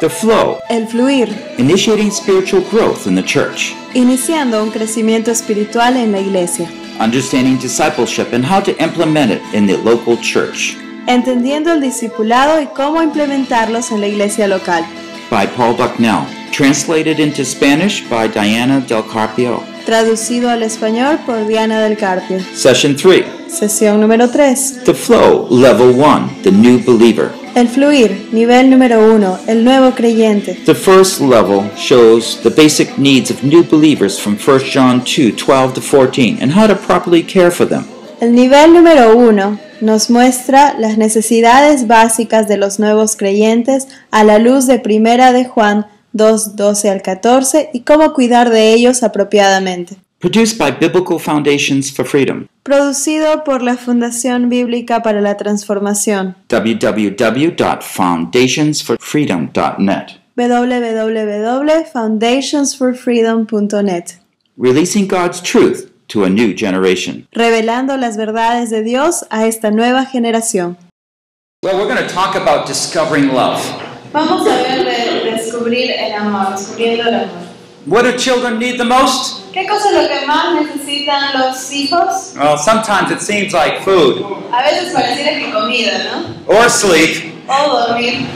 The flow, El fluir, initiating spiritual growth in the church, iniciando un crecimiento espiritual en la iglesia, understanding discipleship and how to implement it in the local church. entendiendo el discipulado y cómo implementarlos en la iglesia local. By Paul Bucknell, translated into Spanish by Diana Del Carpio. Traducido al español por Diana del Carpio. Session 3. Sesión número 3. The flow, level 1, the new believer. El fluir, nivel número 1, el nuevo creyente. The first level shows the basic needs of new believers from 1 John 2 12 to 14 and how to properly care for them. El nivel número 1 nos muestra las necesidades básicas de los nuevos creyentes a la luz de Primera de Juan 2, 12 al 14 y cómo cuidar de ellos apropiadamente. Produced by Biblical Foundations for Freedom. Producido por la Fundación Bíblica para la Transformación. www.foundationsforfreedom.net. www.foundationsforfreedom.net. Releasing God's truth to a new generation. Revelando las verdades de Dios a esta nueva generación. Well, we're going to talk about discovering love. Vamos a ver de descubrir el amor, descubriendo el amor. What do children need the most? ¿Qué cosa es lo que más necesitan los hijos? Well, sometimes it seems like food A veces pareciera que comida, ¿no? or sleep O dormir,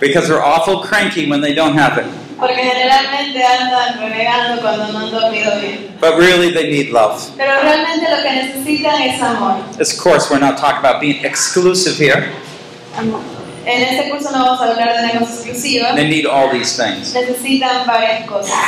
because they're awful cranky when they don't have it. porque generalmente andan renegando cuando no han dormido bien. But really, they need love. Pero realmente lo que necesitan es amor. Of course, we're not talking about being exclusive here. Amor. En este curso no vamos a hablar de. They need all these things. Necesitan varias cosas.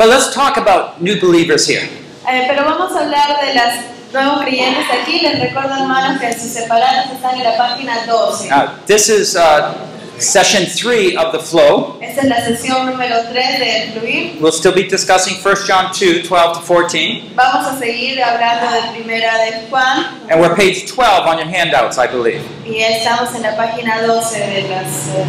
But let's talk about new believers here. Eh, pero vamos a hablar de los nuevos creyentes aquí. Les recuerdo, hermanos, que sus separados están en la página 12. Now, this is uh, session three of the flow. Esta es la sesión número 3 de Fluir. We'll still be discussing 1 John 2 12 to 14. Vamos a seguir hablando de Primera de Juan And we're page 12 on your handouts, I believe. y estamos en la página 12 de las... eh,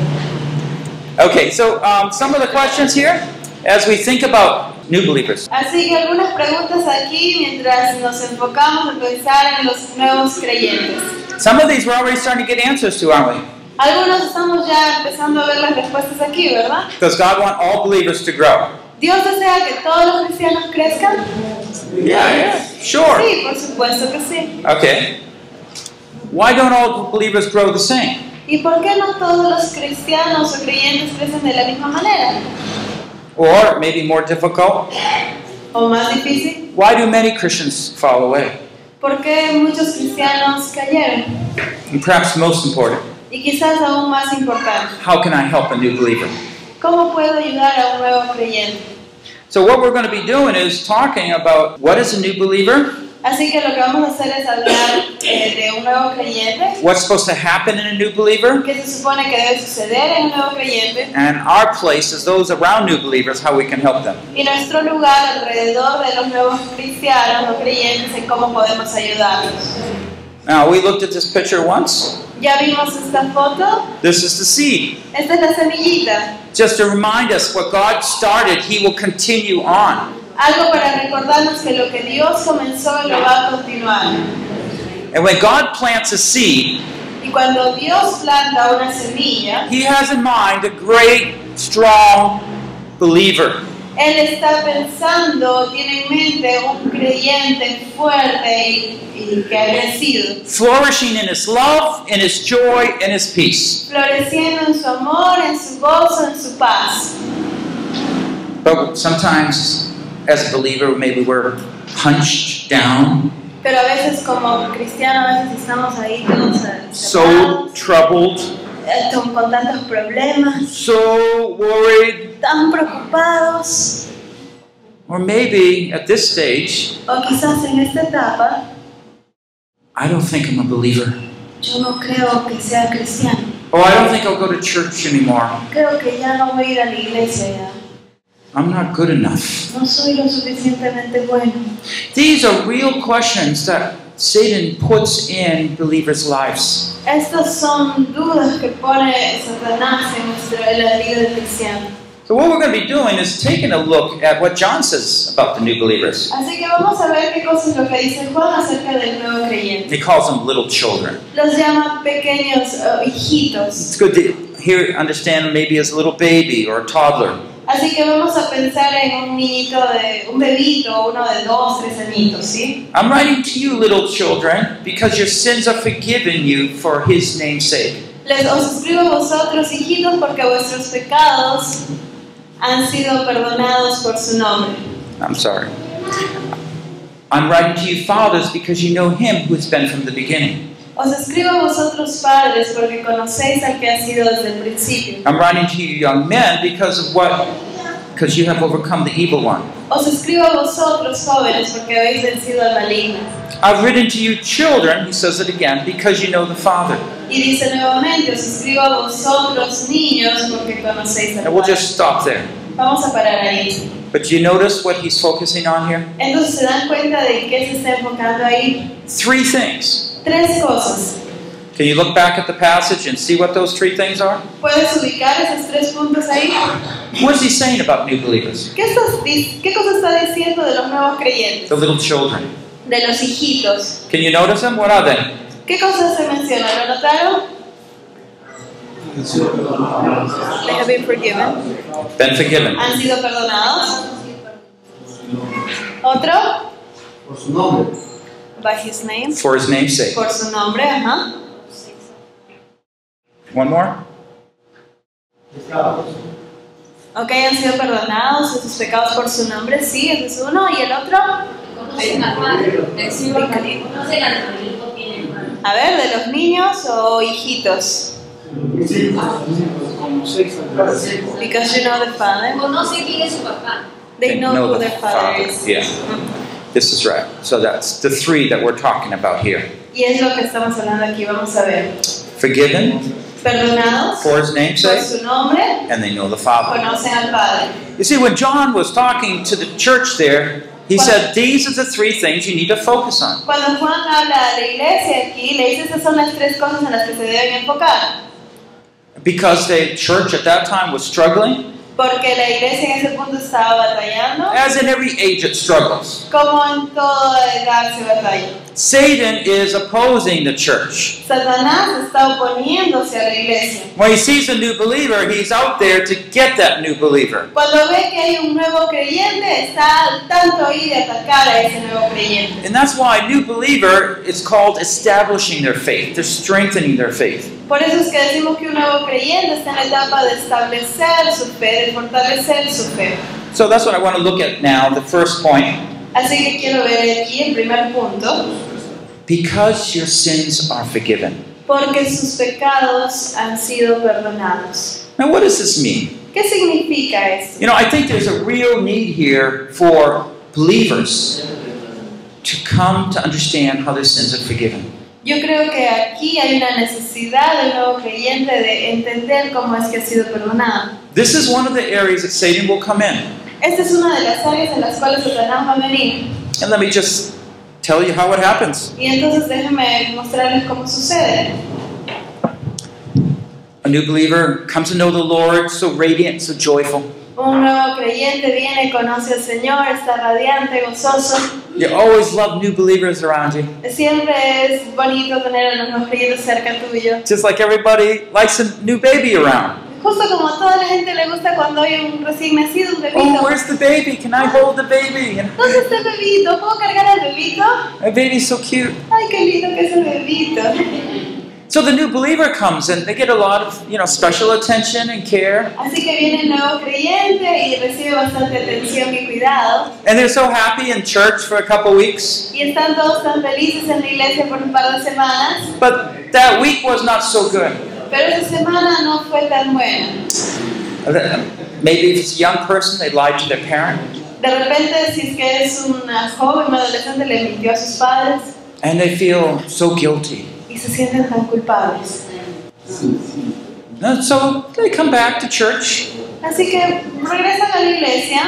Okay, so um, some of the questions here as we think about new believers. Así que algunas preguntas aquí mientras nos enfocamos en pensar en los nuevos creyentes. Some of these we're already starting to get answers to, aren't we? Algunos estamos ya empezando a ver las respuestas aquí, ¿verdad? Does God want all believers to grow? ¿Dios desea que todos los cristianos crezcan? Yeah, yeah, sure. Sí, por supuesto que sí. Okay. Why don't all believers grow the same? ¿Y por qué no todos los cristianos o creyentes crecen de la misma manera? Or, maybe more difficult, ¿O más difícil? why do many Christians fall away? ¿Por qué muchos cristianos cayeron? And perhaps most important, Y quizás aún más importante, how can I help a new believer? ¿cómo puedo ayudar a un nuevo creyente? So, what we're going to be doing is talking about what is a new believer, Así que lo que vamos a hacer es hablar eh, de un nuevo creyente, what's supposed to happen in a new believer, qué se supone que debe suceder en un nuevo creyente and our place as those around new believers, how we can help them. y nuestro lugar alrededor de los nuevos cristianos o creyentes en cómo podemos ayudarlos. Now, we looked at this picture once. Ya vimos esta foto, This is the seed. esta es la semillita, Just to remind us what God started, He will continue on. Algo para recordarnos que lo que Dios comenzó lo va a continuar. And when God plants a seed, Y cuando Dios planta una semilla, He has in mind a great, strong believer. Él está pensando, tiene en mente un creyente fuerte y, y que ha crecido, flourishing in his love, in his joy, in his peace. floreciendo en su amor, en su gozo, en su paz. But sometimes, as a believer, maybe we're punched down, Pero a veces como cristianos, a veces estamos ahí todos eh, so troubled, eh, con, con tantos problemas, so worried, tan preocupados, or maybe at this stage, o quizás en esta etapa, I don't think I'm a believer. yo no creo que sea cristiano. Oh, I don't think I'll go to church anymore. Creo que ya no voy a ir a la iglesia ya. I'm not good enough. No soy lo suficientemente bueno. These are real questions that Satan puts in believers' lives. Estas son dudas que pone Satanás en, nuestra, en la vida del cristiano. So, what we're going to be doing is taking a look at what John says about the new believers. Así que vamos a ver qué cosa lo que dice Juan acerca del nuevo creyente. He calls them little children. Los llama pequeños eh, hijitos. It's good. To, here understand maybe as a little baby or a toddler. Así que vamos a pensar en un niñito de un bebito, uno de dos, tres añitos, ¿sí? I'm writing to you, little children, because your sins are forgiven you for his name's sake. Les os escribo a vosotros, hijitos, porque vuestros pecados han sido perdonados por su nombre. I'm sorry. I'm writing to you, fathers, because you know him who has been from the beginning. Os escribo a vosotros, padres, porque conocéis al que ha sido desde el principio. I'm writing to you, young men, because of what? Because you have overcome the evil one. Os escribo a vosotros, jóvenes, porque habéis vencido al maligno. I've written to you, children, he says it again, because you know the Father. Y dice nuevamente, os escribo a vosotros, niños, porque conocéis al And we'll just stop there. Vamos a parar ahí. But do you notice what he's focusing on here? Entonces, ¿se dan cuenta de qué se está enfocando ahí? Three things. Tres cosas. Can you look back at the passage and see what those three things are? ¿Puedes ubicar esos tres puntos ahí? What is he saying about new believers? ¿Qué, estás ¿Qué cosa está diciendo de los nuevos creyentes? The little children. De los hijitos. Can you notice them? What are they? ¿Qué cosas se mencionan? ¿Lo notaron? They have been forgiven. Been forgiven. Han sido perdonados. ¿Otro? por su nombre. By his name. For his name's sake. Por su nombre, ajá. One more? Ok, han sido perdonados sus pecados por su nombre, sí, ese es uno. ¿Y el otro? Conocen al. Conocen padre. A ver, ¿de los niños o hijitos? Sí, como seis atrás. Because you know the father. Conocen quién es su papá. They know who the their father is. Yeah. This is right. So that's the three that we're talking about here. Y es lo que estamos hablando aquí, vamos a ver. Forgiven Perdonados for his name's por sake, su nombre, and they know the Father. conocen al Padre. You see, when John was talking to the church there, he said, These are the three things you need to focus on. Cuando Juan habla a la iglesia aquí, le dice esas son las tres cosas en las que se deben enfocar. Because the church at that time was struggling, Porque la iglesia en ese punto estaba batallando, as in every age it struggles. como en toda edad se batalla. Satan is opposing the church. Satanás está oponiéndose a la iglesia. When he sees a new believer, he's out there to get that new believer. Cuando ve que hay un nuevo creyente, está al tanto ahí de atacar a ese nuevo creyente. And that's why a new believer is called establishing their faith. They're strengthening their faith. Por eso es que decimos que un nuevo creyente está en la etapa de establecer su fe, de fortalecer su fe. So that's what I want to look at now, the first point. Así que quiero ver aquí el primer punto. Because your sins are forgiven. Porque sus pecados han sido perdonados. Now, what does this mean? ¿Qué significa esto? You know, I think there's a real need here for believers to come to understand how their sins are forgiven. Yo creo que aquí hay una necesidad del nuevo creyente de entender cómo es que ha sido perdonado. This is one of the areas that Satan will come in. Esta es una de las áreas en las cuales Satanás va a venir. And let me just tell you how it happens. Y entonces déjenme mostrarles cómo sucede. A new believer comes to know the Lord, so radiant, so joyful. Un nuevo creyente viene, conoce al Señor, está radiante, gozoso. You always love new believers around you. Siempre es bonito tener a los nuevos creyentes cerca tuyo. Just like everybody likes a new baby around. Justo como a toda la gente le gusta cuando hay un recién nacido, un Oh, bebito. where's the baby? Can I hold the baby? ¿Dónde está el bebito? ¿Puedo cargar al bebito? my baby's so cute. Ay, qué lindo que es el bebito. So the new believer comes and they get a lot of, you know, special attention and care. Así que viene el nuevo creyente y recibe bastante atención y cuidado. And they're so happy in church for a couple weeks. Y están todos tan felices en la iglesia por un par de semanas. But that week was not so good. Pero esa semana no fue tan buena. Maybe if it's a young person, they lied to their parent. De repente, si es que es una joven, un adolescente, le mintió a sus padres And they feel so guilty. y se sienten tan culpables. And so they come back to church. Así que regresan a la iglesia,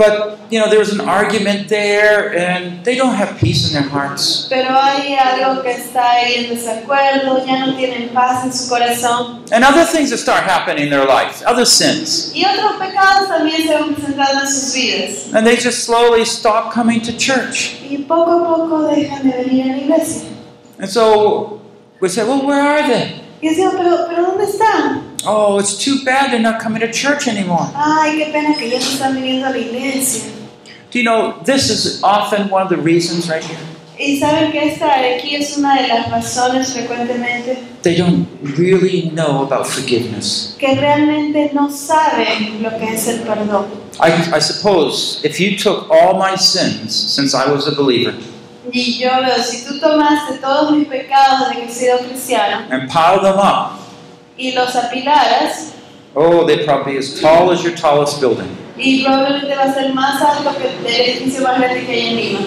But, you know, there was an argument there and they don't have peace in their hearts. pero hay algo que está ahí en desacuerdo, ya no tienen paz en su corazón. And other things that start happening in their life, other sins. Y otros pecados también se van presentando en sus vidas. And they just slowly stop coming to church. Y poco a poco dejan de venir a la iglesia. And so we say, well, where are they? Y decían, pero, pero ¿dónde están? Oh, it's too bad they're not coming to church anymore. Ay, qué pena que ya no están viniendo a la iglesia. Do you know, this is often one of the reasons right here. Y saben que esta aquí es una de las razones frecuentemente They don't really know about forgiveness. que realmente no saben lo que es el perdón. I, I suppose if you took all my sins since I was a believer Y yo veo, si tú tomaste todos mis pecados desde que he sido cristiano and piled them up, y los apilaras, oh, they'd probably as tall as your tallest building. y probablemente va a ser más alto que el edificio más grande que hay en Lima.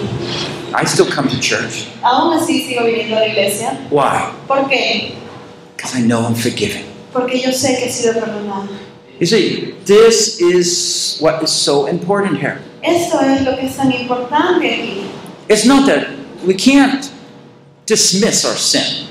I still come to church. Aún así sigo viniendo a la iglesia. Why? ¿Por qué? Because I know I'm forgiven. Porque yo sé que he sido perdonado. You see, this is what is so important here. Esto es lo que es tan importante aquí. It's not that we can't dismiss our sin.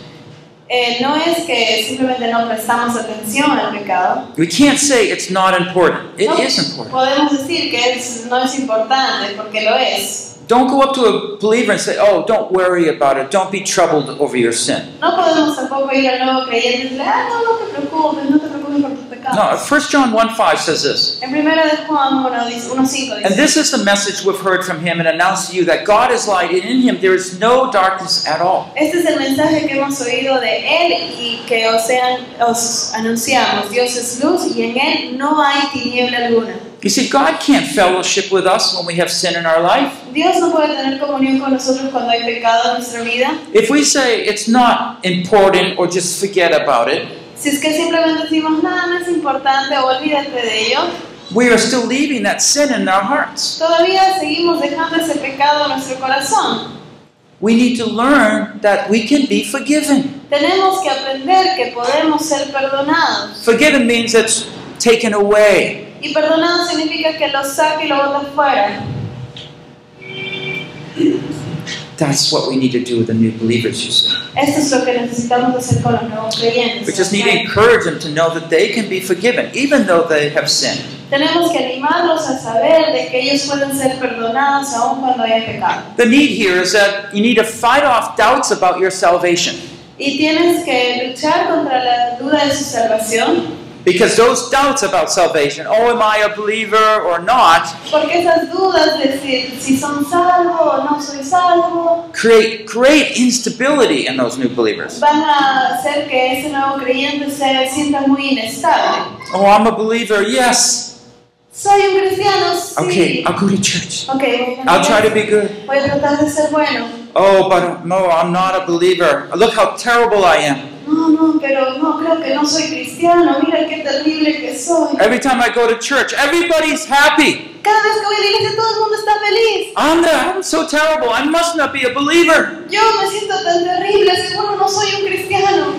Eh, no es que simplemente no prestamos atención al pecado. We can't say it's not important. It no is important. podemos decir que es- no es importante porque lo es. Don't go up to a believer and say, oh, don't worry about it. Don't be troubled over your sin. No podemos tampoco ir al nuevo creyente y decirle, ah, no, no te preocupes, no te preocupes por tus pecados. No, 1 John 1 5 says this. En primera de Juan 1, dice- 1.5 And this is the message we've heard from him and announced to you that God is light, and in him there is no darkness at all. este es el mensaje que hemos oído de Él y que os, sean- os anunciamos. Dios es luz y en Él no hay tiniebla alguna. You see, God can't fellowship with us when we have sin in our life. Dios no puede tener comunión con nosotros cuando hay pecado en nuestra vida. If we say it's not important or just forget about it, Si es que simplemente decimos, nada, no es importante, olvídate de ello, we are still leaving that sin in our hearts. todavía seguimos dejando ese pecado en nuestro corazón. We need to learn that we can be forgiven. Tenemos que aprender que podemos ser perdonados. Forgiven means it's taken away. Y perdonado significa que lo saca y lo bota fuera. That's what we need to do with the new believers, you see. Esto es lo que necesitamos hacer con los nuevos creyentes. We just need to encourage them to know that they can be forgiven, even though they have sinned. Tenemos que animarlos a saber de que ellos pueden ser perdonados aun cuando haya pecado. The need here is that you need to fight off doubts about your salvation. Y tienes que luchar contra la duda de su salvación, Because those doubts about salvation, oh, am I a believer or not, porque esas dudas de si, si son salvos o no create great instability in those new believers. van a hacer que ese nuevo se muy. Oh, I'm a believer, yes. Soy un cristiano, sí. Okay, I'll go to church. Ok, voy a, I'll try to be good. voy a tratar de ser bueno. Oh, but no, I'm not a believer. Look how terrible I am. No, pero no, creo que no soy cristiano. Mira qué terrible que soy. Every time I go to church, everybody's happy. Cada vez que voy a la iglesia todo el mundo está feliz. The, I'm so terrible. I must not be a believer. Yo me siento tan terrible, seguro no soy un cristiano.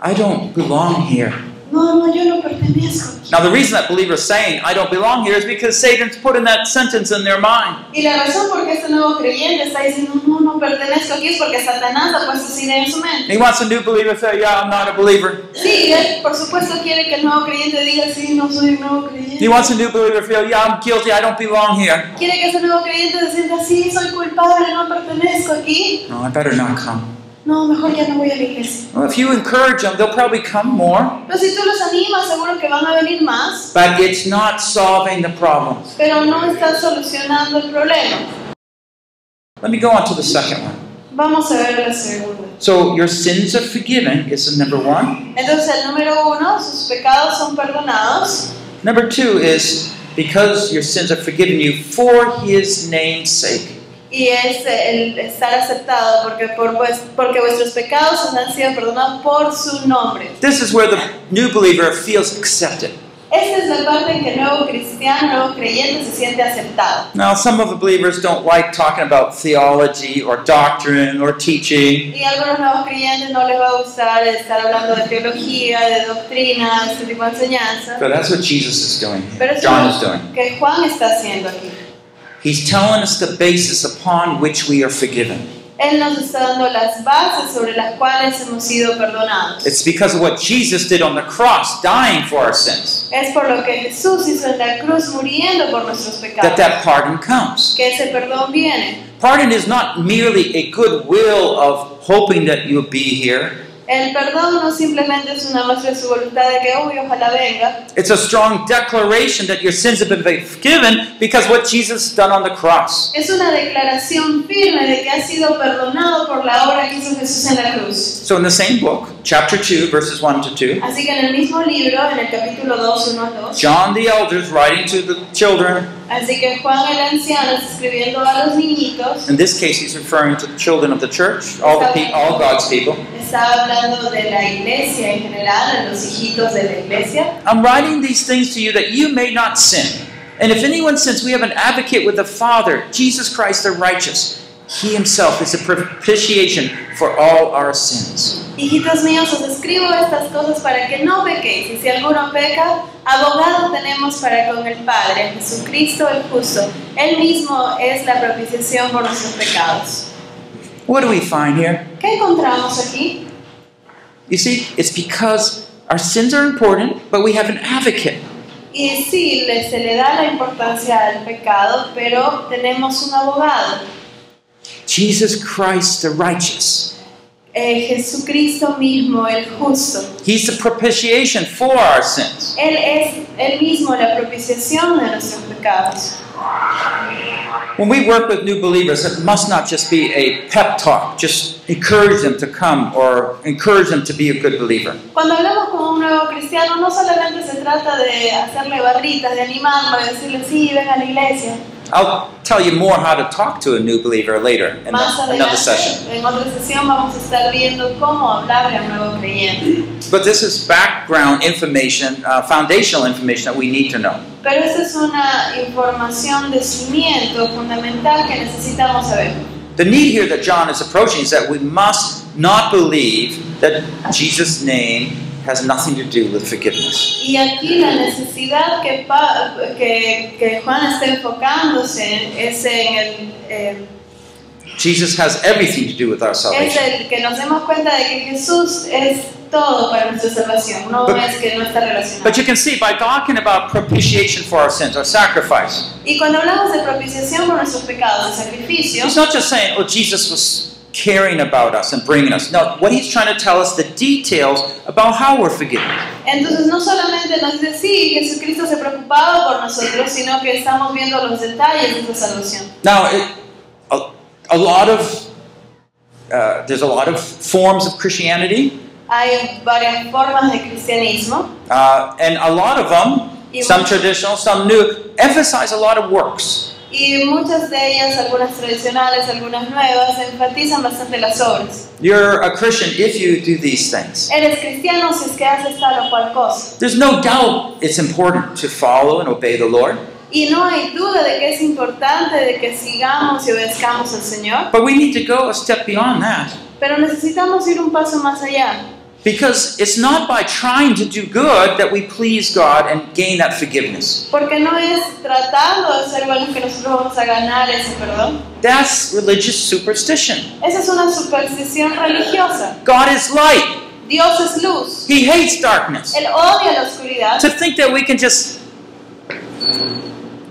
I don't belong here. No, no, yo no pertenezco. Now, the reason that believer's saying, I don't belong here, is because Satan's putting that sentence in their mind. Y la razón por qué este nuevo creyente está diciendo, no, no pertenezco aquí, es porque Satanás ha puesto esa idea en su mente. He wants a new believer to say, Yeah, I'm not a believer. Sí, él por supuesto quiere que el nuevo creyente diga, sí, no soy un nuevo creyente. He wants a new believer to feel, Yeah, I'm guilty. I don't belong here. Quiere que ese nuevo creyente se sienta, sí, soy culpable, no pertenezco aquí. No, I better not come. No, mejor ya no voy a la iglesia. Well, if you encourage them, they'll probably come more. Pero si tú los animas, seguro que van a venir más. But it's not solving the problems. Pero no solucionando el problema. Let me go on to the second one. Vamos a ver la segunda. So, your sins are forgiven is the number one. Entonces, el número uno, sus pecados son perdonados. Number two is because your sins are forgiven you for his name's sake. Y es el estar aceptado porque, por, vues- porque vuestros pecados os han sido perdonados por su nombre. This is where the new believer feels accepted. Esta es la parte en que el nuevo cristiano, nuevo creyente se siente aceptado. Now, some of the believers don't like talking about theology or doctrine or teaching. Y algunos nuevos creyentes no les va a gustar estar hablando de teología, de doctrina, de este tipo de enseñanza. But that's what Jesus is doing. Pero John es is doing. que Juan está haciendo aquí. He's telling us the basis upon which we are forgiven. Él nos está dando las bases sobre las cuales hemos sido perdonados. It's because of what Jesus did on the cross, dying for our sins, Es por lo que Jesús hizo en la cruz muriendo por nuestros that pecados. that pardon comes. Que ese perdón viene. Pardon is not merely a goodwill of hoping that you'll be here. El perdón no simplemente es una muestra de su voluntad de que, uy, ojalá venga. It's a strong declaration that your sins have been forgiven because what Jesus has done on the cross. Es una declaración firme de que ha sido perdonado por la obra que hizo Jesús en la cruz. So in the same book, chapter 2, verses 1 to 2, Así que en el mismo libro, en el capítulo 2, 1 al 2, John the elder is writing to the children. así que Juan el anciano está escribiendo a los niñitos, In this case, he's referring to the children of the church, all the all God's people. está hablando de la iglesia en general, de los hijitos de la iglesia. I'm writing these things to you that you may not sin. And if anyone sins, we have an advocate with the Father, Jesus Christ the righteous. He himself is a propitiation for all our sins. Hijitos míos, os escribo estas cosas para que no pequéis, y si alguno peca, abogado tenemos para con el Padre, Jesucristo el justo. Él mismo es la propiciación por nuestros pecados. What do we find here? ¿Qué encontramos aquí? You see, it's because our sins are important, but we have an advocate. Y sí, se le da la importancia al pecado, pero tenemos un abogado, Jesus Christ the righteous. eh, Jesucristo mismo, el justo. He's the propitiation for our sins. Él es él mismo la propiciación de nuestros pecados. When we work with new believers, it must not just be a pep talk, just encourage them to come or encourage them to be a good believer. Cuando hablamos con un nuevo cristiano, no solamente se trata de hacerle barritas, de animarlo, de decirle, sí, ven a la iglesia. I'll tell you more how to talk to a new believer later in the- another session. adelante, en otra sesión, vamos a estar viendo cómo hablarle a un nuevo creyente. But this is background information, uh, foundational information that we need to know. Pero esa es una información de cimiento fundamental que necesitamos saber. The need here that John is approaching is that we must not believe that Jesus' name has nothing to do with forgiveness. Y aquí la necesidad que, pa- que, que Juan está enfocándose es en el, eh, Jesus has everything to do with our es salvation. el que nos demos cuenta de que Jesús es todo para nuestra salvación, no But- es que no está relacionado. But you can see by talking about propitiation for our sins, our sacrifice, Y cuando hablamos de propiciación por nuestros pecados, de sacrificio, He's not just saying, oh, Jesus was caring about us and bringing us. No, what he's trying to tell us the details about how we're forgiven. entonces no solamente nos dice, sí, Jesucristo se preocupaba por nosotros, sino que estamos viendo los detalles de esa salvación. Now, it, a, a lot of uh, there's a lot of forms of Christianity, Hay varias formas de cristianismo uh, and a lot of them, some traditional, some new, emphasize a lot of works. y muchas de ellas, algunas tradicionales, algunas nuevas, enfatizan bastante las obras. You're a Christian if you do these things. Eres cristiano si es que haces tal o cual cosa. There's no doubt it's important to follow and obey the Lord, Y no hay duda de que es importante de que sigamos y obedezcamos al Señor, but we need to go a step beyond that. pero necesitamos ir un paso más allá. Because it's not by trying to do good that we please God and gain that forgiveness. Porque no es tratando de ser buenos que nosotros vamos a ganar ese perdón. That's religious superstition. Esa es una superstición religiosa. God is light. Dios es luz. He hates darkness. Él odia la oscuridad. To think that we can just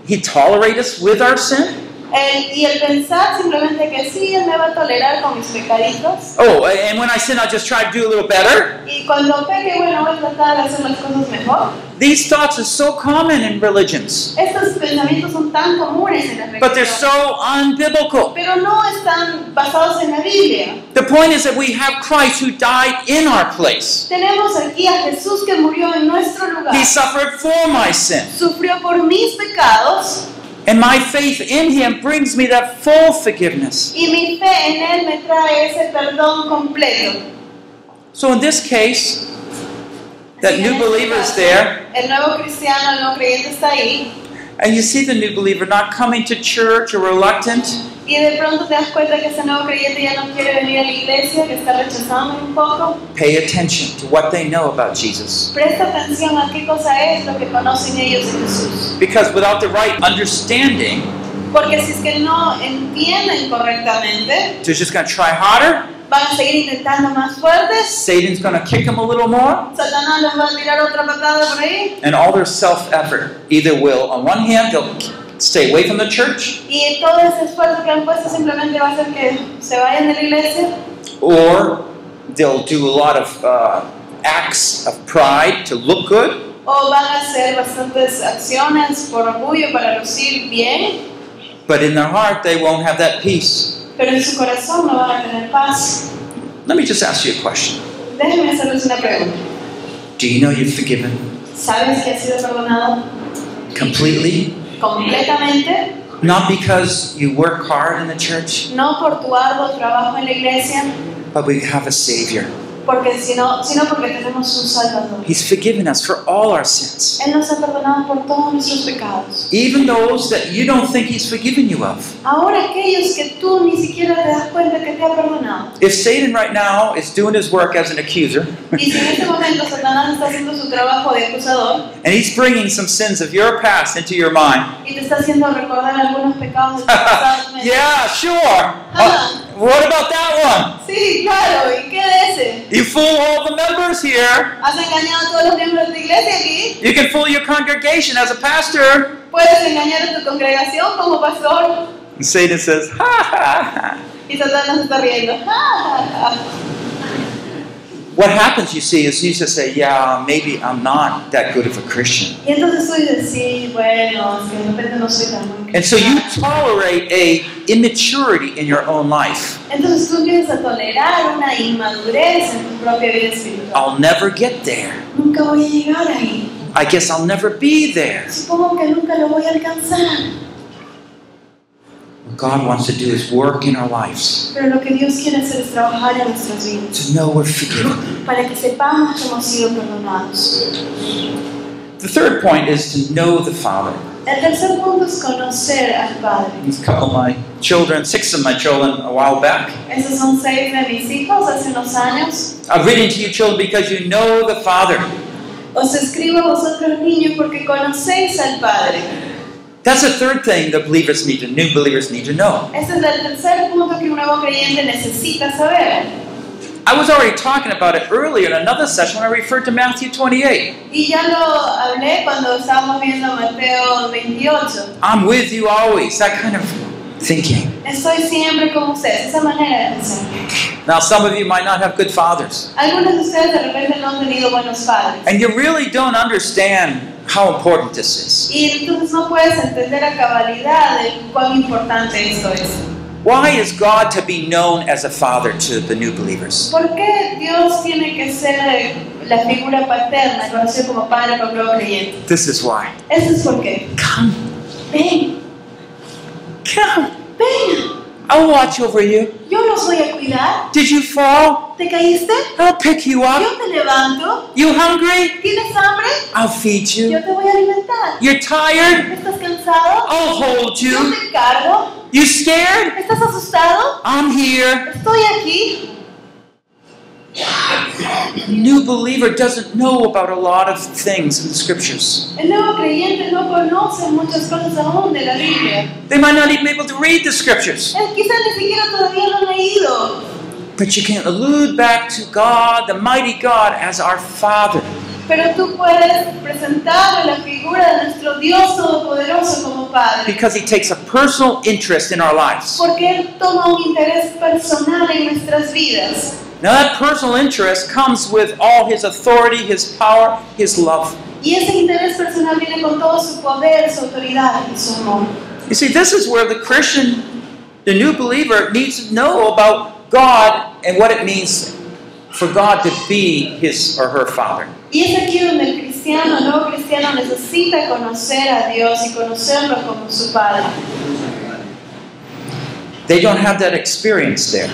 He tolerate us with our sin? El- y el pensar simplemente que sí, Él me va a tolerar con mis pecaditos. Oh, and when I sin, I'll just try to do a little better? Y cuando peque, bueno, voy a tratar de hacer las cosas mejor. These thoughts are so common in religions, Estos pensamientos son tan comunes en las but they're religiones. so unbiblical. Pero no están basados en la Biblia. The point is that we have Christ who died in our place. Tenemos aquí a Jesús que murió en nuestro lugar. He suffered for my sin. Sufrió por mis pecados And my faith in Him brings me that full forgiveness. y mi fe en Él me trae ese perdón completo. So in this case, that new believer is there, El nuevo cristiano, el creyente está ahí. And you see the new believer not coming to church or reluctant, Y de pronto te das cuenta que ese nuevo creyente ya no quiere venir a la iglesia, que está rechazando un poco. pay attention to what they know about Jesus. Presta atención a qué cosa es lo que conocen ellos de Jesús. Because without the right understanding, Porque si es que no entienden correctamente, they're just going to try harder. van a seguir intentando más fuertes. Satan's going to kick them a little more. Satanás les va a tirar otra patada por ahí. And all their self effort either will, on one hand, they'll stay away from the church, Y todo ese esfuerzo que han puesto simplemente va a hacer que se vayan de la iglesia. or they'll do a lot of uh, acts of pride to look good. O van a hacer bastantes acciones por orgullo para lucir bien, But in their heart, they won't have that peace. pero en su corazón no van a tener paz. Let me just ask you a question Déjenme hacerles una pregunta. Do you know you're forgiven ¿Sabes que has sido perdonado completely? completamente? Not because you work hard in the church, No por tu arduo trabajo en la iglesia, but we have a Savior. Porque sino, sino porque tenemos un Salvador. He's forgiven us for all our sins, Él nos ha perdonado por todos nuestros pecados. even those that you don't think He's forgiven you of. Ahora aquellos que tú ni siquiera te das cuenta que te ha perdonado. If Satan right now is doing his work as an accuser, Y si en este momento Satanás está haciendo su trabajo de acusador and he's bringing some sins of your past into your mind, y te está haciendo recordar algunos pecados pasado, yeah, sure. Uh, what about that one? Sí, claro, ¿y qué de ese? You fool all the members here. ¿Has engañado a todos los miembros de iglesia aquí? You can fool your congregation as a pastor. ¿Puedes engañar a tu congregación como pastor? And Satan says, ha ha ha. Y Satanás está riendo. What happens, you see, is you just say, yeah, maybe I'm not that good of a Christian. Y entonces tú dices, sí, bueno, es que de repente no soy tan buen And so you tolerate a immaturity in your own life. Entonces tú empiezas a tolerar una inmadurez en tu propia vida espiritual. I'll never get there. Nunca voy a llegar ahí. I guess I'll never be there. Supongo que nunca lo voy a alcanzar. God wants to do is work in our lives Pero lo que Dios quiere hacer es trabajar en nuestras vidas to know we're forgiven. para que sepamos que hemos sido perdonados. The third point is to know the Father. El tercer punto es conocer al Padre. A couple of my children, six of my children, a while back. Esos son seis de mis hijos hace unos años. I've written to you, children, because you know the Father. Os escribo a vosotros niños porque conocéis al Padre. That's the third thing that believers need to, new believers need to know. Ese es el tercer punto que un nuevo creyente necesita saber. I was already talking about it earlier in another session when I referred to Matthew 28. Y ya lo hablé cuando estábamos viendo Mateo 28. I'm with you always, that kind of thinking. Estoy siempre con ustedes, esa manera de pensar. Now, some of you might not have good fathers, Algunos de ustedes de repente no han tenido buenos padres. and you really don't understand how important this is. Y entonces no puedes entender a cabalidad de cuán importante esto es. Why is God to be known as a father to the new believers? ¿Por qué Dios tiene que ser eh, la figura paterna, conocido como padre para nuevo creyente? This is why. Eso es porque, Come, ven, come. ven, I'll watch over you. yo los voy a cuidar. Did you fall? ¿Te caíste? I'll pick you up. Yo te levanto. You hungry? ¿Tienes hambre? I'll feed you. Yo te voy a alimentar. You're tired? ¿Estás cansado? I'll hold Yo you. te cargo. You scared? ¿Estás asustado? I'm here. Estoy aquí. A new believer doesn't know about a lot of things in the scriptures. El nuevo creyente no conoce muchas cosas aún de la Biblia. They might not even be able to read the scriptures. Quizás ni siquiera todavía lo ha leído. But you can allude back to God, the mighty God, as our Father. Pero tú puedes presentarle la figura de nuestro Dios Todopoderoso como Padre. Because He takes a personal interest in our lives. Porque Él toma un interés personal en nuestras vidas. Now, that personal interest comes with all His authority, His power, His love. Y ese interés personal viene con todo su poder, su autoridad y su amor. You see, this is where the Christian, the new believer, needs to know about God and what it means for God to be his or her Father. Y es aquí donde el cristiano, el nuevo cristiano, necesita conocer a Dios y conocerlo como su Padre. They don't have that experience there.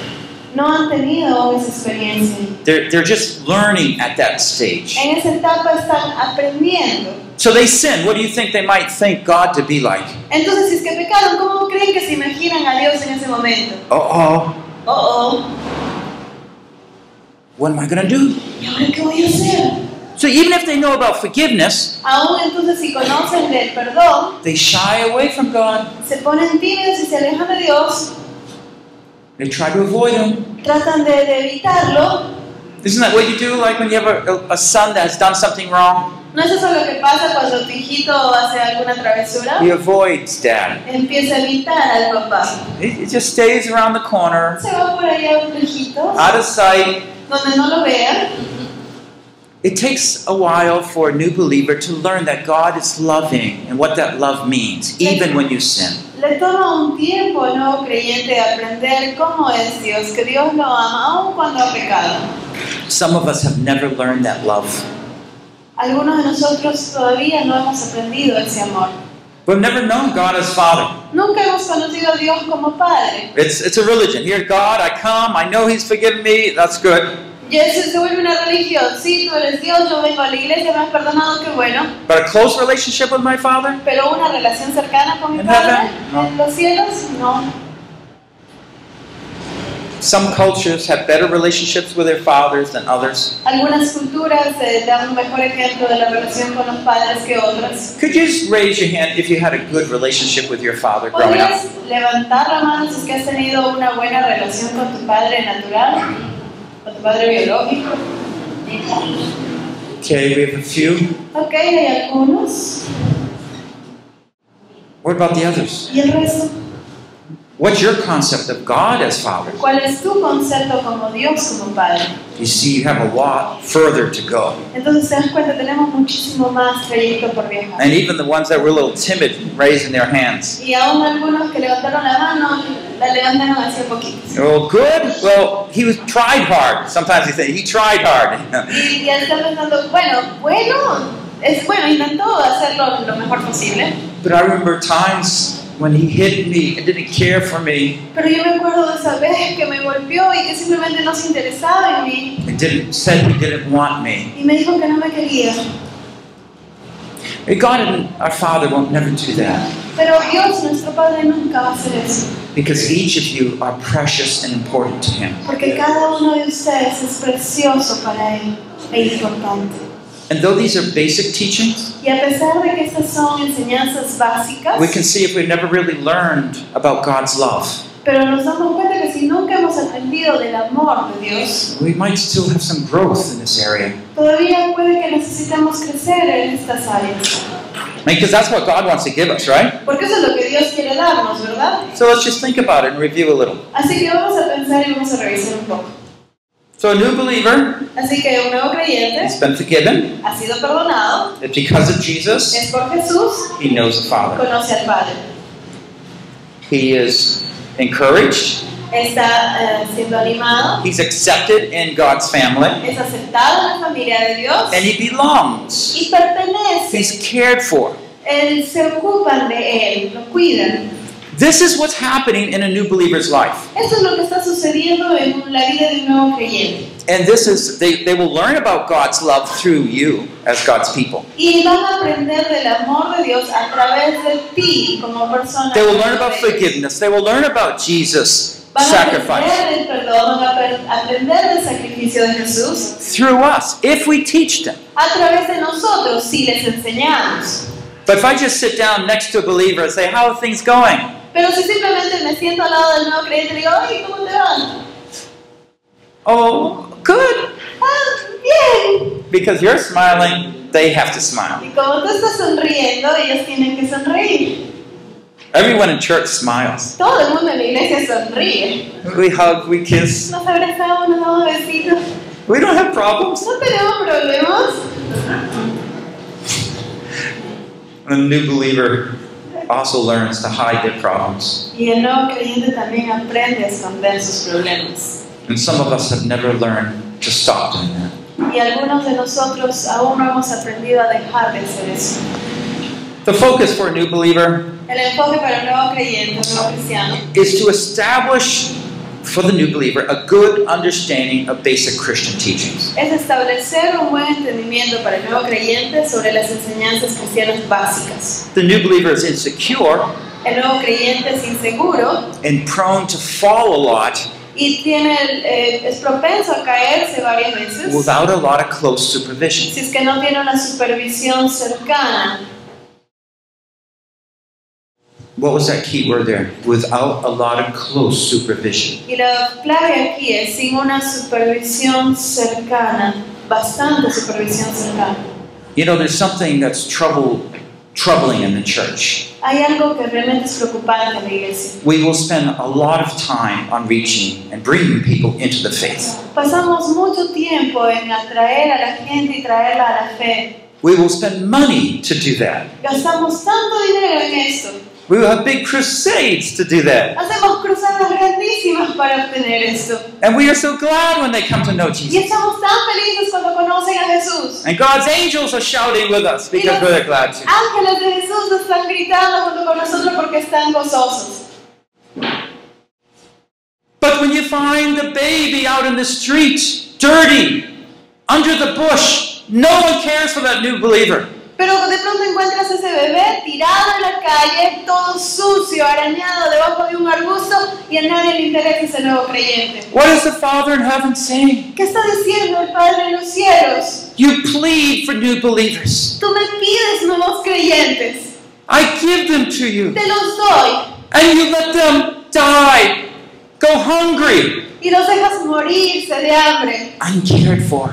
No han tenido esa experiencia. They're, they're just learning at that stage. En esa etapa están aprendiendo. So they sin. What do you think they might think God to be like? Entonces, si es que pecaron, ¿cómo creen que se imaginan a Dios en ese momento? Uh oh, Oh, oh, what am I going to do? ¿y ahora qué voy a hacer? So even if they know about forgiveness, Aún entonces, si conocen del perdón, they shy away from God. se ponen tímidos y se alejan de Dios, They try to avoid Him. tratan de, de evitarlo. Isn't that what you do like when you have a, a, son that has done something wrong? ¿No es eso lo que pasa cuando tu hijito hace alguna travesura? He avoids dad. Empieza a evitar al papá. He he just stays around the corner, Se va por allá un lejitos, out of sight, donde no lo vean. It takes a while for a new believer to learn that God is loving and what that love means, even when you sin. Le toma un tiempo al nuevo creyente aprender cómo es Dios, que Dios lo ama aun cuando ha pecado. Some of us have never learned that love. Algunos de nosotros todavía no hemos aprendido ese amor. We've never known God as Father. Nunca hemos conocido a Dios como Padre. It's, it's a religion. Here, God, I come, I know He's forgiven me, that's good. Y eso se vuelve una religión. Sí, tú eres Dios, yo vengo a la iglesia, me has perdonado, qué bueno. But a close relationship with my Father? Pero una relación cercana con mi Padre no. en los cielos, no. Some cultures have better relationships with their fathers than others. Algunas culturas eh, dan un mejor ejemplo de la relación con los padres que otras. Could you just raise your hand if you had a good relationship with your father growing up? ¿Podrías levantar la mano si es que has tenido una buena relación con tu padre natural? ¿Con tu padre biológico? Okay, we have a few. Ok, hay algunos. What about the others? ¿Y el resto? What's your concept of God as Father? ¿Cuál es tu concepto como Dios como Padre? You see, you have a lot further to go. Entonces te das cuenta, tenemos muchísimo más trayecto por viajar. And even the ones that were a little timid raising their hands. Y aún algunos que levantaron la mano, Well, good. Well, he was tried hard. Sometimes they say he tried hard. Y ya están pensando, bueno, bueno, es bueno, intentó hacerlo lo mejor posible. but I remember times when he hit me and didn't care for me Pero yo me acuerdo de esa vez que me golpeó y que simplemente no se interesaba en mí. and didn't said he didn't want me. Y me dijo que no me quería. God and our Father won't never do that Pero Dios, nuestro Padre, nunca va a hacer eso. because each of you are precious and important to Him. Porque cada uno de ustedes es precioso para Él e importante. And though these are basic teachings, Y a pesar de que estas son enseñanzas básicas, we can see if we've never really learned about God's love, pero nos damos cuenta que si nunca hemos aprendido del amor de Dios, we might still have some growth in this area. todavía puede que necesitemos crecer en estas áreas. Because that's what God wants to give us, right? Porque eso es lo que Dios quiere darnos, ¿verdad? So let's just think about it and review a little. Así que vamos a pensar y vamos a revisar un poco. So a new believer Así que un nuevo creyente has been forgiven. ha sido perdonado, It's because of Jesus. es por Jesús, He knows the Father. conoce al Padre. He is encouraged. Está eh, siendo animado, He's accepted in God's family. es aceptado en la familia de Dios And he belongs. y pertenece. He's cared for. Él, se ocupan de él, lo cuidan. This is what's happening in a new believer's life. Eso es lo que está sucediendo en la vida de un nuevo creyente. And this is, they, they will learn about God's love through you as God's people. Y van a aprender del amor de Dios a través de ti como persona. They will learn about forgiveness. They will learn about Jesus' sacrifice aprender del perdón, van a per- aprender del sacrificio de Jesús through us if we teach them. a través de nosotros si les enseñamos. But if I just sit down next to a believer and say, How are things going? Pero si simplemente me siento al lado del nuevo creyente y digo, ay, ¿cómo te va? Oh, good. Ah, bien. Because you're smiling, they have to smile. Y como tú estás sonriendo, ellos tienen que sonreír. Everyone in church smiles. Todo el mundo en la iglesia sonríe. We hug, we kiss. Nos abrazamos, nos damos besitos. We don't have problems. No tenemos problemas. A new believer also learns to hide their problems. Y el nuevo creyente también aprende a esconder sus problemas. And some of us have never learned to stop doing that. Y algunos de nosotros aún no hemos aprendido a dejar de hacer eso. The focus for a new believer El enfoque para un nuevo creyente, un nuevo cristiano, is to establish for the new believer a good understanding of basic Christian teachings. es establecer un buen entendimiento para el nuevo creyente sobre las enseñanzas cristianas básicas. The new believer is insecure El nuevo creyente es inseguro and prone to fall a lot y tiene, el- eh, es propenso a caerse varias veces without a lot of close supervision. si es que no tiene una supervisión cercana. What was that key word there? Without a lot of close supervision. Y la clave aquí es sin una supervisión cercana, bastante supervisión cercana. You know, there's something that's trouble troubling in the church. Hay algo que realmente es preocupante en la iglesia. We will spend a lot of time on reaching and bringing people into the faith. Pasamos mucho tiempo en atraer a la gente y traerla a la fe. We will spend money to do that. Gastamos tanto dinero en esto. We will have big crusades to do that. Hacemos cruzadas grandísimas para obtener esto. And we are so glad when they come to know Y Jesus. estamos tan felices cuando conocen a Jesús. And God's angels are shouting with us because we're glad to. Ángeles de Jesús están gritando junto con nosotros porque están gozosos. But when you find the baby out in the street, dirty, under the bush, no one cares for that new believer. Pero de pronto encuentras ese bebé tirado en la calle, todo sucio, arañado debajo de un arbusto y a nadie le interesa ese nuevo creyente. What is the Father in heaven saying? ¿Qué está diciendo el Padre en los cielos? You plead for new believers. Tú me pides nuevos creyentes, I give them to you. te los doy And you let them die, go hungry, y los dejas morirse de hambre uncared for.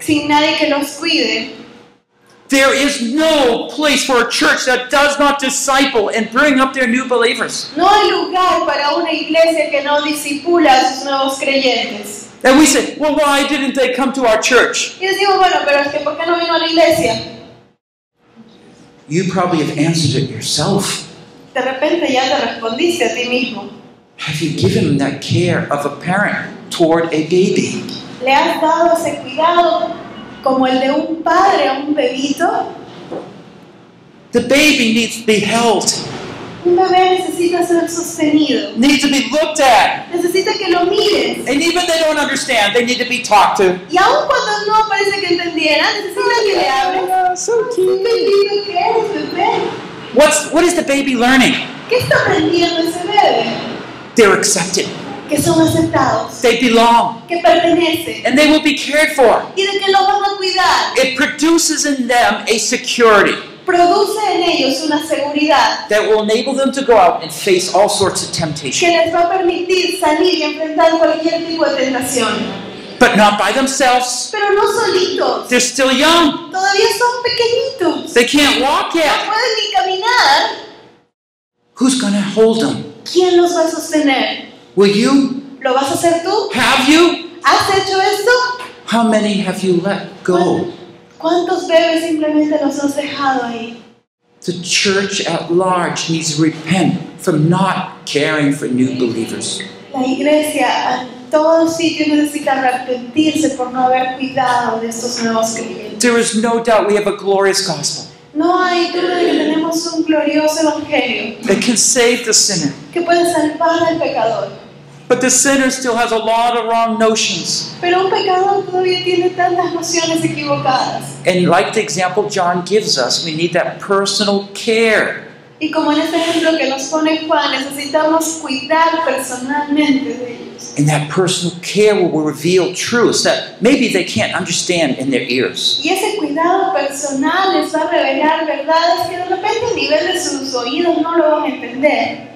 sin nadie que los cuide. There is no place for a church that does not disciple and bring up their new believers. No hay lugar para una iglesia que no disipula a sus nuevos creyentes. And we say, well, why didn't they come to our church? Y decimos, bueno, pero es que ¿por qué no vino a la iglesia? You probably have answered it yourself. De repente ya te respondiste a ti mismo. Have you given that care of a parent toward a baby? ¿Le has dado ese cuidado como el de un padre a un bebito? The baby needs to be held, Un bebé necesita ser sostenido. needs to be looked at. Necesita que lo mires. And even they don't understand, they need to be talked to. Y aun cuando no parece que entendiera, necesita que le hables. Ah, so ah, Qué lindo que eres, bebé. What's what is the baby learning? ¿Qué está aprendiendo ese bebé? They're accepted. Que son aceptados, They belong. que pertenecen And they will be cared for. y de que los van a cuidar. It produces in them a security Produce en ellos una seguridad that will enable them to go out and face all sorts of que temptation. les va a permitir salir y enfrentar cualquier tipo de tentación. But not by themselves. Pero no solitos, They're still young. todavía son pequeñitos. They can't walk No yet. pueden ni caminar. Who's going to hold them? ¿Quién los va a sostener? Will you? ¿Lo vas a hacer tú? Have you? ¿Has hecho esto? How many have you let go? ¿Cuántos bebés simplemente los has dejado ahí? The church at large needs to repent from not caring for new believers. La iglesia en todos sitios necesita arrepentirse por no haber cuidado de estos nuevos creyentes. There is no doubt we have a glorious gospel No hay duda de que tenemos un glorioso evangelio that can save the sinner. que puede salvar al pecador. But the sinner still has a lot of wrong notions. Pero un pecador todavía tiene tantas nociones equivocadas. And like the example John gives us, we need that personal care. Y como en este ejemplo que nos pone Juan, necesitamos cuidar personalmente de ellos. And that personal care will reveal truths that maybe they can't understand in their ears. Y ese cuidado personal les va a revelar verdades que de repente a nivel de sus oídos no lo van a entender.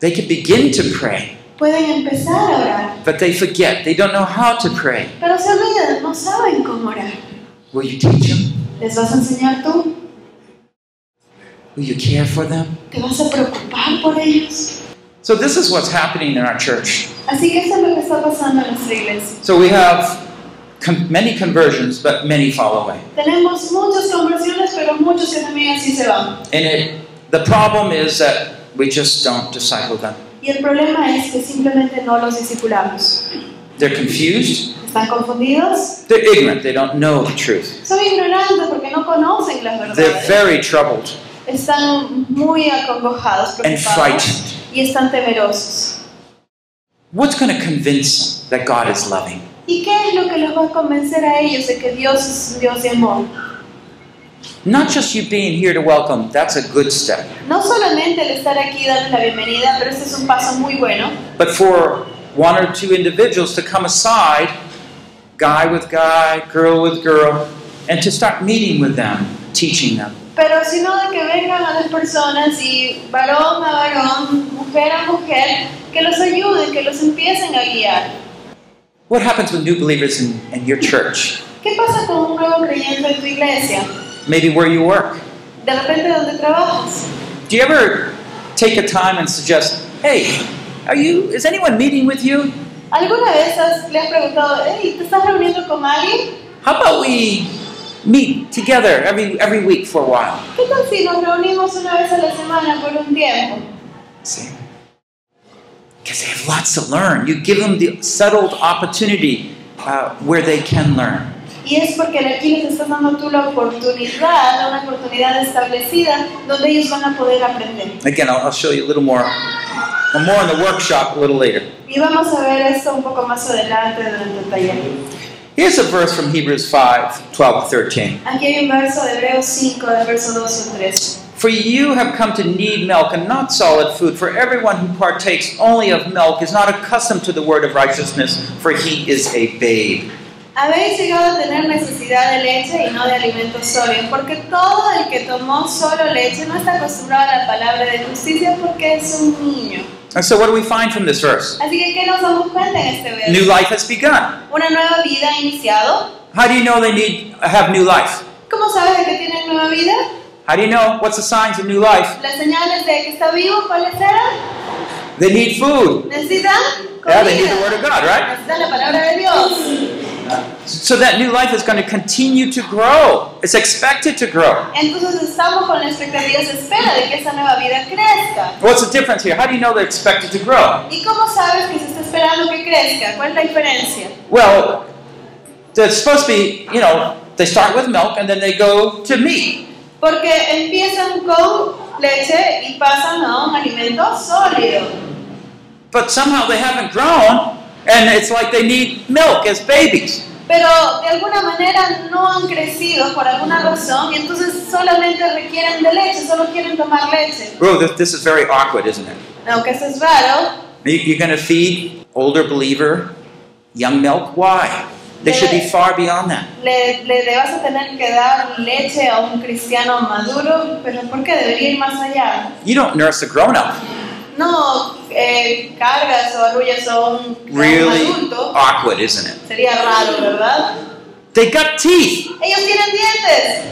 They can begin to pray, Pueden empezar a orar, but they forget. They don't know how to pray. pero se olvidan, no saben cómo orar. Will you teach them? ¿Les vas a enseñar tú? Will you care for them? ¿Te vas a preocupar por ellos? So, this is what's happening in our church. Así que eso es lo que está pasando en nuestra iglesia. So, we have con- many conversions, but many fall away. Tenemos muchas conversiones, pero muchos que también así se van. And it, the problem is that we just don't disciple them. Y el problema es que simplemente no los discipulamos. They're confused, ¿Están confundidos? they're ignorant, they don't know the truth. Son ignorantes porque no conocen las They're verdades. very troubled Están muy acongojados, and preocupados frightened. y están temerosos. What's going to convince them that God is loving? ¿Y qué es lo que los va a convencer a ellos de que Dios es un Dios de amor? Not just you being here to welcome, that's a good step. No solamente el estar aquí darles la bienvenida, pero este es un paso muy bueno, But for one or two individuals to come aside, guy with guy, girl with girl, and to start meeting with them, teaching them. pero sino de que vengan a las personas y varón a varón, mujer a mujer, que los ayuden, que los empiecen a guiar. What happens with new believers in, in your church? ¿Qué pasa con un nuevo creyente en tu iglesia? Maybe where you work. de repente donde trabajas. Do you ever take a time and suggest, hey, are you, is anyone meeting with you? ¿Alguna vez has- le has preguntado, hey, ¿te estás reuniendo con alguien? How about we meet together every, every week for a while? ¿Qué tal si nos reunimos una vez a la semana por un tiempo? See? Because they have lots to learn. You give them the settled opportunity uh, where they can learn. Y es porque aquí les estás dando tú la oportunidad, una oportunidad establecida donde ellos van a poder aprender. Again, I'll, I'll show you a little more, more in the workshop a little later. Y vamos a ver esto un poco más adelante durante el taller. Here's a verse from Hebrews 5 12 to 13. Aquí hay un verso de Hebreos 5, del verso 12 al 13. For you have come to need milk and not solid food, for everyone who partakes only of milk is not accustomed to the word of righteousness, for he is a babe. Habéis llegado a tener necesidad de leche y no de alimentos sólidos, porque todo el que tomó solo leche no está acostumbrado a la palabra de justicia porque es un niño. And so, what do we find from this verse? Así que, ¿qué nos damos cuenta en este New verso? life has begun. Una nueva vida ha iniciado. How do you know they need have new life? ¿Cómo sabes de que tienen nueva vida? How do you know what's the signs of new life? Las señales de que está vivo, ¿cuáles eran? They need food. Necesitan Yeah, they need the word comida. of God, right? Necesitan la palabra de Dios. So that new life is going to continue to grow. It's expected to grow. Entonces estamos con la expectativa, se espera de que esa nueva vida crezca. What's the difference here? How do you know they're expected to grow? ¿Y cómo sabes que se está esperando que crezca? ¿Cuál es la diferencia? Well, they're supposed to be, you know, they start with milk and then they go to meat. Porque empiezan con leche y pasan a un alimento sólido. But somehow they haven't grown and it's like they need milk as babies. Pero de alguna manera no han crecido por alguna razón y entonces solamente requieren de leche, solo quieren tomar leche. Bro, this, this is very awkward, isn't it? Aunque eso es raro, You- You're going to feed older believer young milk? Why? They should be far beyond that. le, le le vas a tener que dar leche a un cristiano maduro, pero ¿por qué debería ir más allá? You don't nurse a grown up. No eh, cargas o arrullas a un, a un Really adulto, awkward, isn't it? sería raro, ¿verdad? They got teeth. Ellos tienen dientes,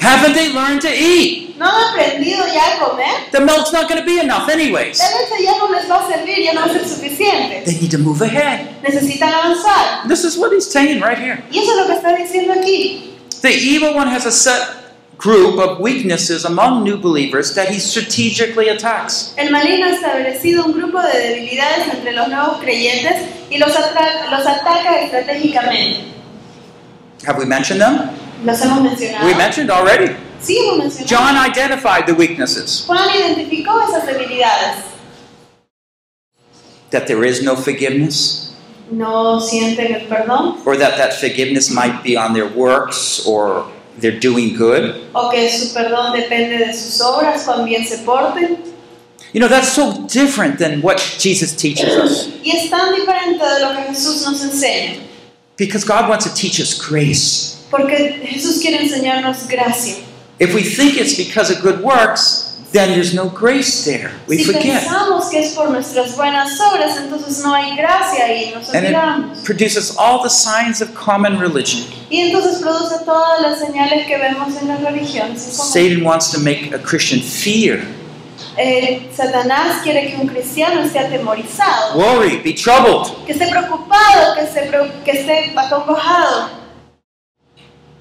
Haven't they learned to eat? ¿no han aprendido ya a comer? The milk's not going to be enough, anyways. La leche ya no les va a servir, ya no va a ser suficiente. They need to move ahead. Necesitan avanzar. This is what he's saying right here. Y eso es lo que está diciendo aquí. The evil one has a set group of weaknesses among new believers that he strategically attacks. El maligno ha establecido un grupo de debilidades entre los nuevos creyentes y los, atra- los ataca estratégicamente. Have we mentioned them? ¿Los hemos mencionado? We mentioned already. Sí, hemos mencionado. John identified the weaknesses Juan identificó esas debilidades. that there is no forgiveness, No sienten el perdón or that that forgiveness might be on their works or they're doing good. o que su perdón depende de sus obras, cuán bien se porten. You know, that's so different than what Jesus teaches us. Y es tan diferente de lo que Jesús nos enseña. Because God wants to teach us grace. Porque Jesús quiere enseñarnos gracia. If we think it's because of good works, then there's no grace there. We si forget. pensamos que es por nuestras buenas obras, entonces no hay gracia y nos And it produces all the signs of common religion. Y entonces produce todas las señales que vemos en las religiones. Es Satan wants to make a Christian fear, eh, Satanás quiere que un cristiano esté atemorizado, worry, be troubled. que esté preocupado, que esté, que esté acongojado.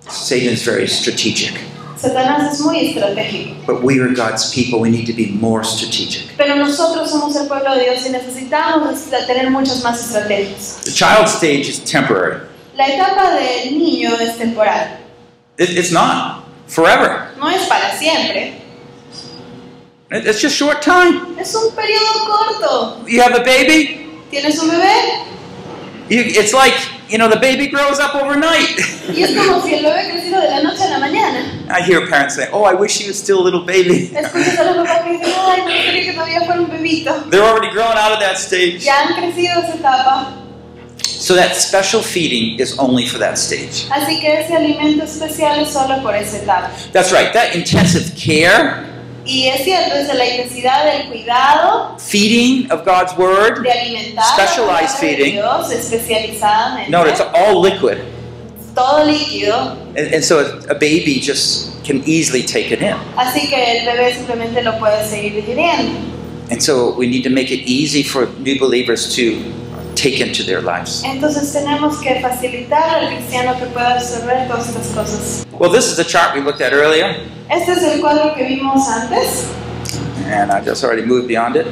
Satan is very strategic. Satanás es muy estratégico. But we are God's people. We need to be more strategic. Pero nosotros somos el pueblo de Dios y necesitamos tener muchas más estrategias. The child stage is temporary. La etapa del niño es temporal, It, it's not forever. no es para siempre, It- it's just short time. es un periodo corto. You have a baby. ¿Tienes un bebé? You, it's like you know the baby grows up overnight. Y es como si el bebé creciera de la noche a la mañana. I hear parents say, "Oh, I wish he was still a little baby." Escuchas a los papás que dicen, oh, ay, me gustaría que todavía fuera un bebito. They're already grown out of that stage. Ya han crecido esa etapa, So that special feeding is only for that stage. así que ese alimento especial es solo por esa etapa. That's right. That intensive care, Y es cierto, la intensidad del cuidado, feeding of God's word. de alimentar Specialized feeding. Dios especializadamente. Note it's all liquid. todo líquido, And, and so a baby just can easily take it in. así que el bebé simplemente lo puede seguir digiriendo. And so we need to make it easy for new believers to take into their lives. Entonces tenemos que facilitar al cristiano que pueda absorber todas estas cosas. Well, this is the chart we looked at earlier, Este es el cuadro que vimos antes. and I just already moved beyond it.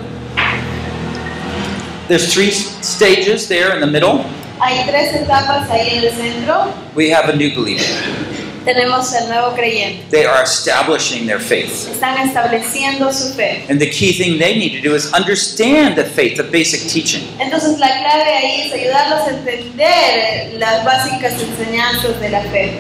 There's three stages there in the middle. Hay tres etapas ahí en el centro. We have a new believer. Tenemos el nuevo creyente. They are establishing their faith. Están estableciendo su fe. And the key thing they need to do is understand the faith, the basic teaching. Entonces la clave ahí es ayudarlos a entender las básicas enseñanzas de la fe.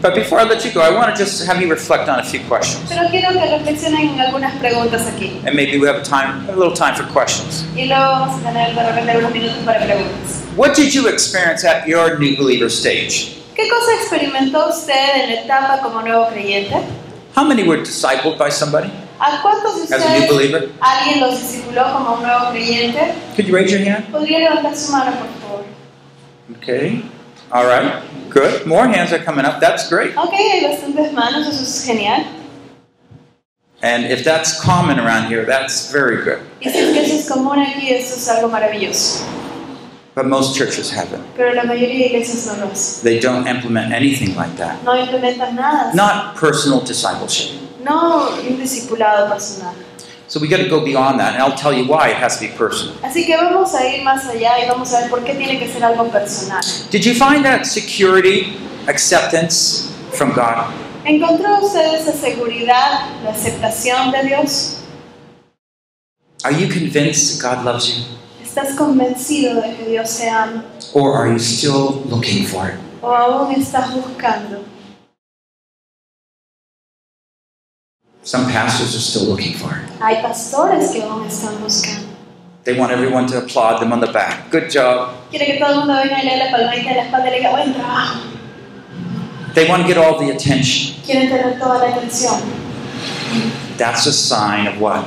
But before I let you go, I want to just have you reflect on a few questions. Pero quiero que reflexionen en algunas preguntas aquí. And maybe we have a time, a little time for questions. Y luego vamos a tener de repente unos minutos para preguntas. What did you experience at your new believer stage? ¿Qué cosa experimentó usted en la etapa como nuevo creyente? How many were discipled by somebody ¿A cuántos de as a new ustedes believer? alguien los discipuló como un nuevo creyente? Could you raise your hand? ¿Podría levantar su mano, por favor? Okay. All right. Good. More hands are coming up. That's great. Ok, hay bastantes manos, eso es genial. And if that's common around here, that's very good. Y si es que eso es común aquí, eso es algo maravilloso. But most churches haven't. Pero la mayoría de iglesias no lo hacen. They don't implement anything like that. No implementan nada. Not personal discipleship. No un discipulado personal. So we got to go beyond that, and I'll tell you why it has to be personal. Así que vamos a ir más allá y vamos a ver por qué tiene que ser algo personal. Did you find that security, acceptance from God? ¿Encontró usted esa seguridad, la aceptación de Dios? Are you convinced that God loves you? ¿Estás convencido de que Dios te ama? Or are you still looking for it? ¿O aún estás buscando? Some pastors are still looking for it. Hay pastores que aún están buscando. They want everyone to applaud them on the back. Good job. Quiere que todo el mundo venga y le dé la palmadita en la espalda y le diga, buen trabajo. They want to get all the attention. Quieren tener toda la atención. That's a sign of what?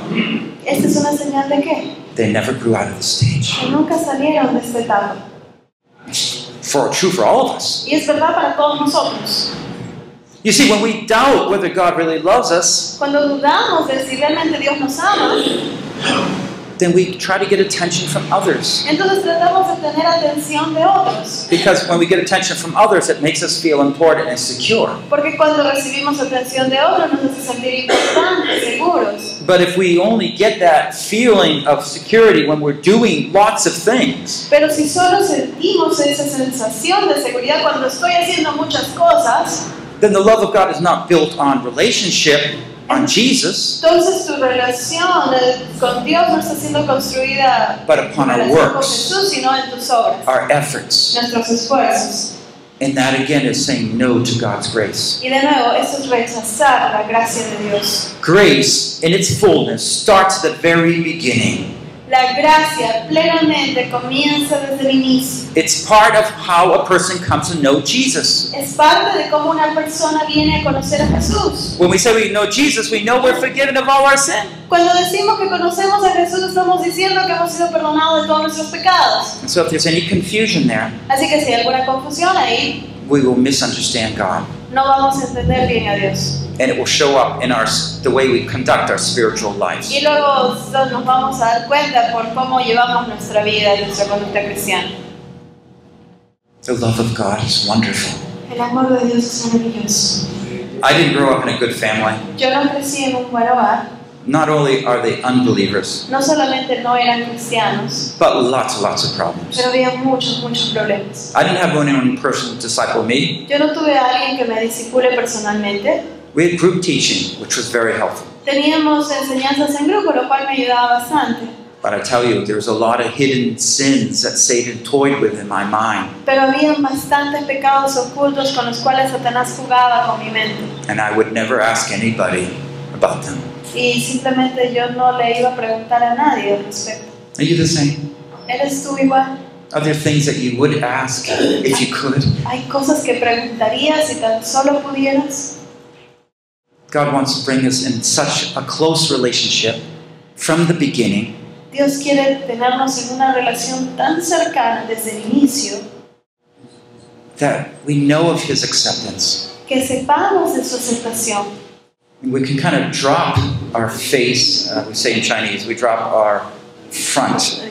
¿Esta es una señal de qué? They never grew out of the stage. Nunca salieron de etapa. For true for all of us. Y es verdad para todos nosotros. You see, when we doubt whether God really loves us, Cuando dudamos de si realmente Dios nos ama, then we try to get attention from others. entonces tratamos de tener atención de otros. Because when we get attention from others, it makes us feel important and secure. Porque cuando recibimos atención de otros nos hace sentir importantes, seguros. But if we only get that feeling of security when we're doing lots of things, Pero si solo sentimos esa sensación de seguridad cuando estoy haciendo muchas cosas, then the love of God is not built on relationship, on Jesus, entonces tu relación eh, con Dios no está siendo construida but upon our con works, Jesús, sino en tus obras, our efforts. nuestros esfuerzos. And that again is saying no to God's grace. Y de nuevo, eso es rechazar la gracia de Dios. Grace in its fullness starts at the very beginning. La gracia plenamente comienza desde el inicio. It's part of how a person comes to know Jesus. Es parte de cómo una persona viene a conocer a Jesús. When we say we know Jesus, we know we're forgiven of all our sin. Cuando decimos que conocemos a Jesús, estamos diciendo que hemos sido perdonados de todos nuestros pecados. And so if there's any confusion there, Así que si hay alguna confusión ahí, we will misunderstand God. No vamos a entender bien a Dios. And it will show up in our the way we conduct our spiritual lives. Y luego nos vamos a dar cuenta por cómo llevamos nuestra vida y nuestra conducta cristiana. The love of God is wonderful. El amor de Dios es maravilloso. I didn't grow up in a good family. Yo no crecí en un buen hogar. Not only are they unbelievers, No solamente no eran cristianos, but lots and lots of problems. pero había muchos, muchos problemas. I didn't have anyone person disciple me. Yo no tuve a alguien que me disipule personalmente. We had group teaching, which was very helpful. Teníamos enseñanzas en grupo, lo cual me ayudaba bastante. But I tell you, there's a lot of hidden sins that Satan toyed with in my mind, Pero había bastantes pecados ocultos con los cuales Satanás jugaba con mi mente. and I would never ask anybody about them. Y simplemente yo no le iba a preguntar a nadie al respecto. Are you the same? ¿Eres tú igual? Are there things that you would ask if you could? ¿Hay cosas que preguntarías si tan solo pudieras? God wants to bring us in such a close relationship from the beginning Dios quiere tenernos en una relación tan cercana desde el inicio that we know of His acceptance. que sepamos de su aceptación. We can kind of drop our face, uh, we say in Chinese, we drop our front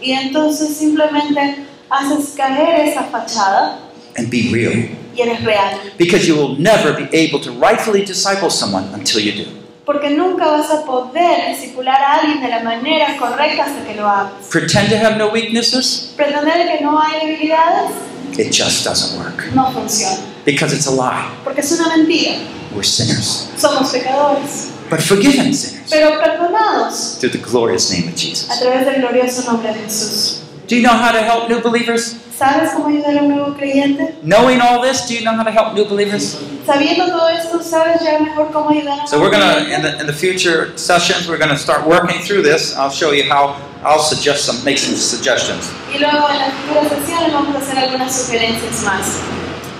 Y entonces simplemente haces caer esa fachada and be real. y eres real. Because you will never be able to rightfully disciple someone until you do. Porque nunca vas a poder discipular a alguien de la manera correcta hasta que lo hagas. Pretend to have no weaknesses, Pretender que no hay debilidades it just doesn't work. no funciona. Because it's a lie. Porque es una mentira. We're sinners, Somos pecadores. but forgiven sinners Pero perdonados through the glorious name of Jesus. a través del glorioso nombre de Jesús. Do you know how to help new believers? ¿Sabes cómo ayudar a un nuevo creyente? Knowing all this, do you know how to help new believers? Sabiendo todo esto, ¿sabes ya mejor cómo ayudar a So we're gonna in the in the future sessions we're gonna start working through this. I'll show you how I'll suggest some make some suggestions. Y luego en las futuras sesiones vamos a algunas sugerencias más.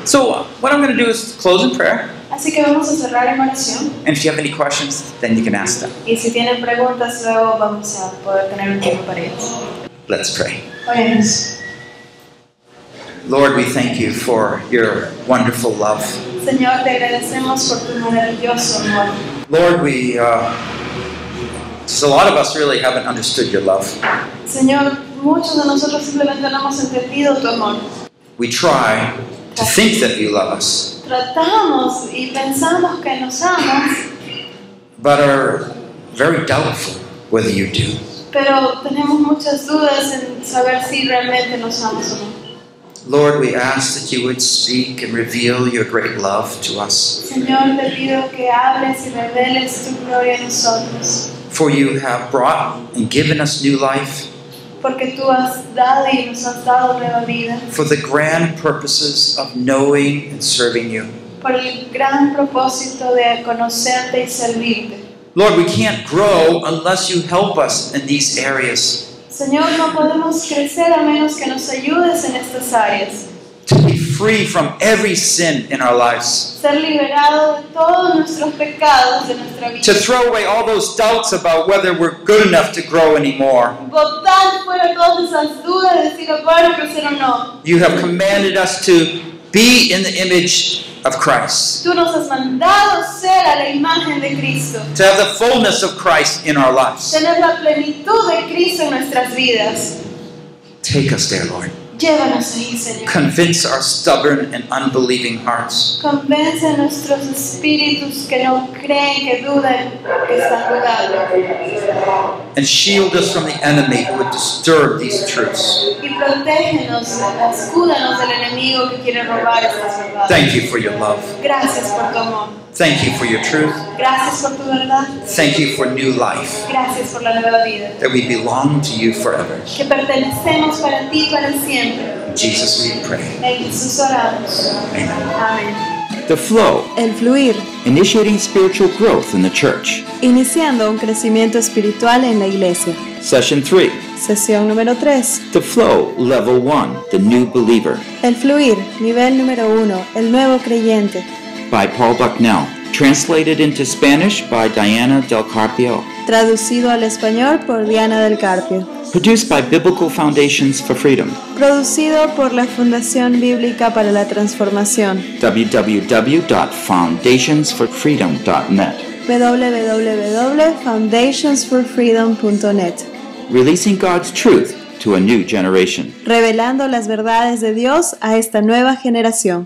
So what I'm gonna do is close in prayer, Así que vamos a cerrar en oración. and if you have any questions, then you can ask them. Y si tienen preguntas, luego vamos a poder tener un tiempo para ellas. Let's pray. Oremos. Lord, we thank you for your wonderful love. Señor, te agradecemos por tu maravilloso amor. Lord, we uh, just a lot of us really haven't understood your love. Señor, muchos de nosotros simplemente no hemos entendido tu amor. We try to think that you love us, Tratamos y pensamos que nos amas, but are very doubtful whether you do. pero tenemos muchas dudas en saber si realmente nos amas o no. Lord, we ask that you would speak and reveal your great love to us. Señor, te pido que hables y reveles tu gloria a nosotros, For you have brought and given us new life porque tú has dado y nos has dado nueva vida, for the grand purposes of knowing and serving you. por el gran propósito de conocerte y servirte. Lord, we can't grow unless you help us in these areas Señor, no podemos crecer a menos que nos ayudes en estas áreas. To be free from every sin in our lives, Ser liberado de todos nuestros pecados de nuestra vida. to throw away all those doubts about whether we're good enough to grow anymore. Botar fuera todas esas dudas de si lo puedo crecer o no. You have commanded us to be in the image of Christ, Tú nos has mandado ser a la imagen de Cristo. to have the fullness of Christ in our lives. Tener la plenitud de Cristo en nuestras vidas. Take us there, Lord. Llévanos ahí, Señor. Convince our stubborn and unbelieving hearts. Convence a nuestros espíritus que no creen, que dudan, que están dudando. and shield us from the enemy who would disturb these truths. Y protégenos, escúdanos del enemigo que quiere robar estas verdades. Thank you for your love. Gracias por tu amor. Thank you for your truth. Gracias por tu verdad. Thank you for new life, Gracias por la nueva vida. that we belong to you forever. Que pertenecemos para ti para siempre. In Jesus we pray. En Jesús oramos. Amen. Amén. The flow, El fluir, initiating spiritual growth in the church. iniciando un crecimiento espiritual en la iglesia. Session 3. Sesión número 3. The flow, level 1, the new believer. El fluir, nivel número 1, el nuevo creyente. By Paul Bucknell. Translated into Spanish by Diana Del Carpio. Traducido al español por Diana del Carpio. Produced by Biblical Foundations for Freedom. Producido por la Fundación Bíblica para la Transformación. www.foundationsforfreedom.net. www.foundationsforfreedom.net. Releasing God's truth to a new generation. Revelando las verdades de Dios a esta nueva generación.